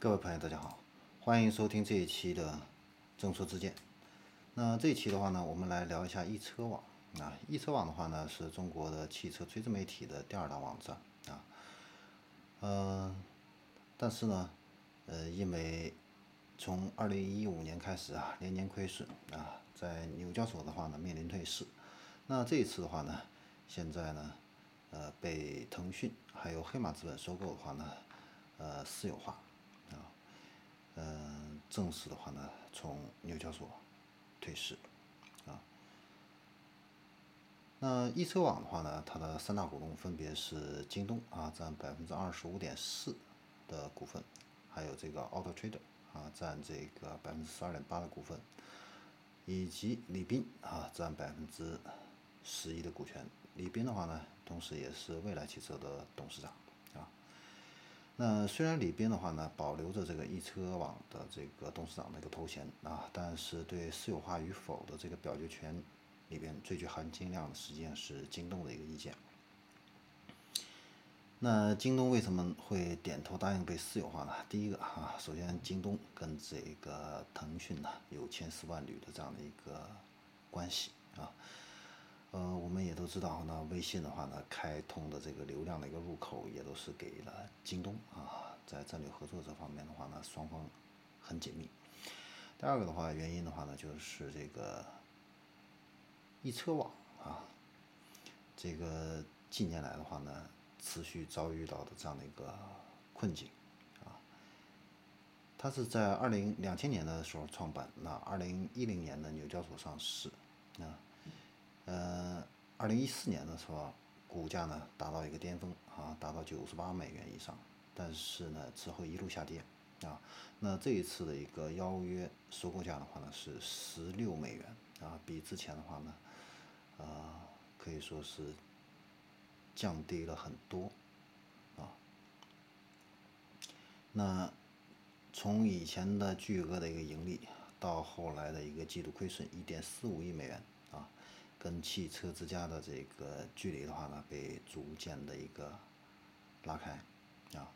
各位朋友，大家好，欢迎收听这一期的正说之见。那这一期的话呢，我们来聊一下易车网啊。易车网的话呢，是中国的汽车垂直媒体的第二大网站啊。嗯，但是呢，呃，因为从二零一五年开始啊，连年亏损啊，在纽交所的话呢，面临退市。那这一次的话呢，现在呢，呃，被腾讯还有黑马资本收购的话呢，呃，私有化。正式的话呢，从纽交所退市啊。那易车网的话呢，它的三大股东分别是京东啊，占百分之二十五点四的股份，还有这个 Auto Trader 啊，占这个百分之十二点八的股份，以及李斌啊，占百分之十一的股权。李斌的话呢，同时也是蔚来汽车的董事长。那虽然里边的话呢，保留着这个易车网的这个董事长的一个头衔啊，但是对私有化与否的这个表决权里边最具含金量的，实际上是京东的一个意见。那京东为什么会点头答应被私有化呢？第一个啊，首先京东跟这个腾讯呢有千丝万缕的这样的一个关系啊。呃，我们也都知道，那微信的话呢，开通的这个流量的一个入口也都是给了京东啊，在战略合作这方面的话呢，双方很紧密。第二个的话，原因的话呢，就是这个易车网啊，这个近年来的话呢，持续遭遇到的这样的一个困境啊，它是在二零两千年的时候创办，那二零一零年的纽交所上市啊。呃，二零一四年的时候，股价呢达到一个巅峰啊，达到九十八美元以上，但是呢之后一路下跌啊。那这一次的一个邀约收购价的话呢是十六美元啊，比之前的话呢，呃可以说是降低了很多啊。那从以前的巨额的一个盈利，到后来的一个季度亏损一点四五亿美元。跟汽车之家的这个距离的话呢，被逐渐的一个拉开，啊，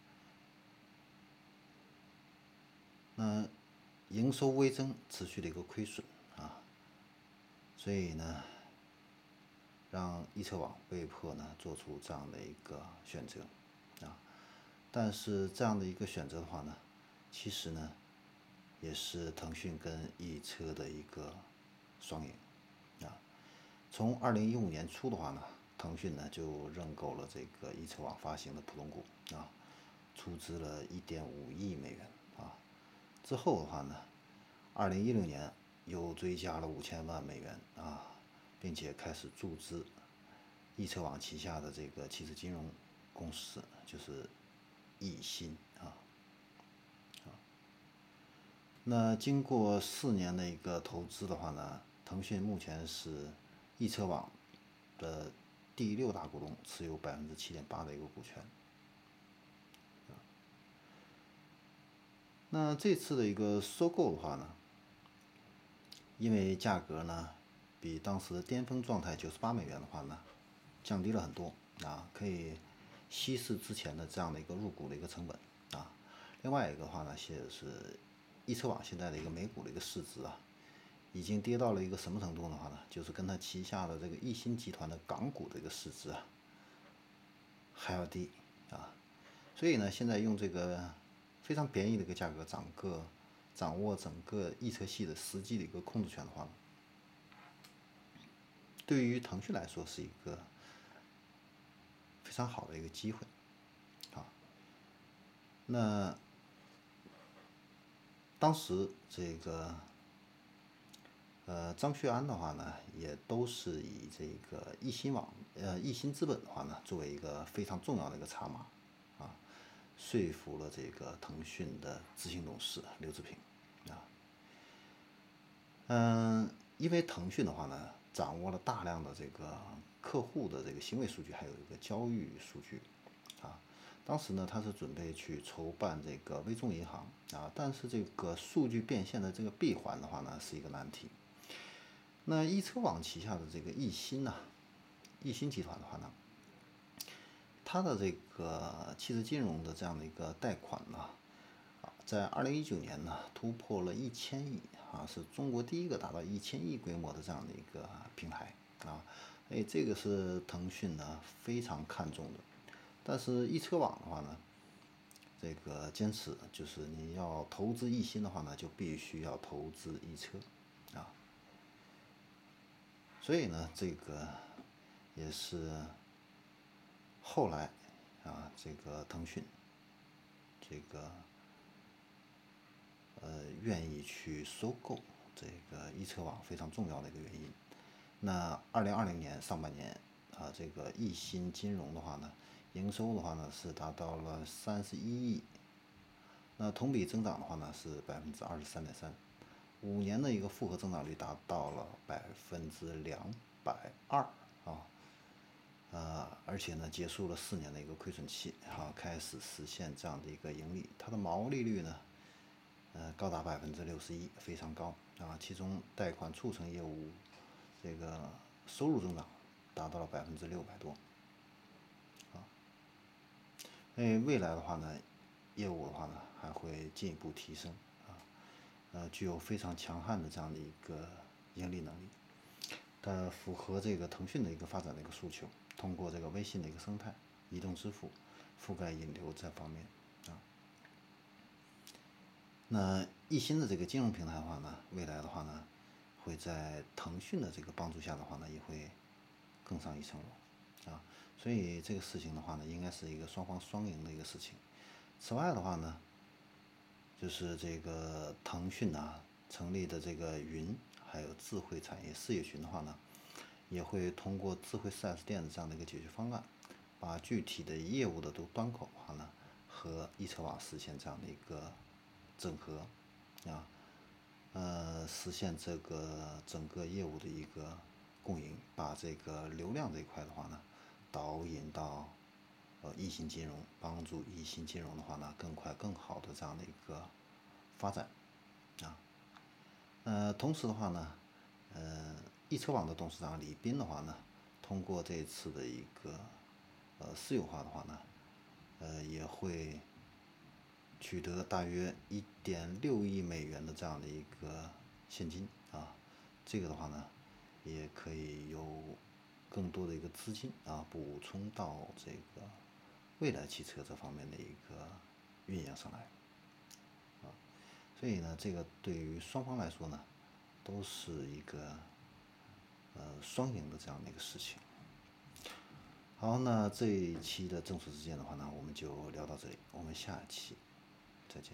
那营收微增，持续的一个亏损啊，所以呢，让易车网被迫呢做出这样的一个选择，啊，但是这样的一个选择的话呢，其实呢，也是腾讯跟易车的一个双赢。从二零一五年初的话呢，腾讯呢就认购了这个易车网发行的普通股啊，出资了一点五亿美元啊。之后的话呢，二零一六年又追加了五千万美元啊，并且开始注资易车网旗下的这个汽车金融公司，就是易鑫啊。那经过四年的一个投资的话呢，腾讯目前是。易车网的第六大股东持有百分之七点八的一个股权。那这次的一个收购的话呢，因为价格呢比当时巅峰状态九十八美元的话呢降低了很多啊，可以稀释之前的这样的一个入股的一个成本啊。另外一个的话呢，现在是易车网现在的一个每股的一个市值啊。已经跌到了一个什么程度的话呢？就是跟它旗下的这个易鑫集团的港股的一个市值啊还要低啊，所以呢，现在用这个非常便宜的一个价格掌个掌握整个易车系的实际的一个控制权的话，对于腾讯来说是一个非常好的一个机会啊。那当时这个。呃，张旭安的话呢，也都是以这个易鑫网，呃，易鑫资本的话呢，作为一个非常重要的一个筹码，啊，说服了这个腾讯的执行董事刘志平，啊，嗯，因为腾讯的话呢，掌握了大量的这个客户的这个行为数据，还有一个交易数据，啊，当时呢，他是准备去筹办这个微众银行，啊，但是这个数据变现的这个闭环的话呢，是一个难题。那易车网旗下的这个易鑫呐，易鑫集团的话呢，它的这个汽车金融的这样的一个贷款呢，啊，在二零一九年呢，突破了一千亿啊，是中国第一个达到一千亿规模的这样的一个平台啊，哎，这个是腾讯呢非常看重的。但是易车网的话呢，这个坚持就是你要投资易鑫的话呢，就必须要投资易车。所以呢，这个也是后来啊，这个腾讯这个呃愿意去收购这个易车网非常重要的一个原因。那二零二零年上半年啊，这个易鑫金融的话呢，营收的话呢是达到了三十一亿，那同比增长的话呢是百分之二十三点三。五年的一个复合增长率达到了百分之两百二啊，呃，而且呢，结束了四年的一个亏损期，啊，开始实现这样的一个盈利。它的毛利率呢，呃，高达百分之六十一，非常高啊。其中贷款促成业务这个收入增长达到了百分之六百多，啊，哎，未来的话呢，业务的话呢，还会进一步提升。呃，具有非常强悍的这样的一个盈利能力，它符合这个腾讯的一个发展的一个诉求，通过这个微信的一个生态、移动支付、覆盖引流这方面啊。那易鑫的这个金融平台的话呢，未来的话呢，会在腾讯的这个帮助下的话呢，也会更上一层楼啊。所以这个事情的话呢，应该是一个双方双赢的一个事情。此外的话呢，就是这个腾讯啊成立的这个云，还有智慧产业事业群的话呢，也会通过智慧 4S 店的这样的一个解决方案，把具体的业务的都端口的话呢，和易车网实现这样的一个整合，啊，呃，实现这个整个业务的一个共赢，把这个流量这一块的话呢，导引到。呃，易鑫金融帮助易鑫金融的话呢，更快、更好的这样的一个发展啊。呃，同时的话呢，呃，易车网的董事长李斌的话呢，通过这次的一个呃私有化的话呢，呃，也会取得大约一点六亿美元的这样的一个现金啊。这个的话呢，也可以有更多的一个资金啊，补充到这个。未来汽车这方面的一个运营上来，啊，所以呢，这个对于双方来说呢，都是一个呃双赢的这样的一个事情。好，那这一期的正式之见的话呢，我们就聊到这里，我们下期再见。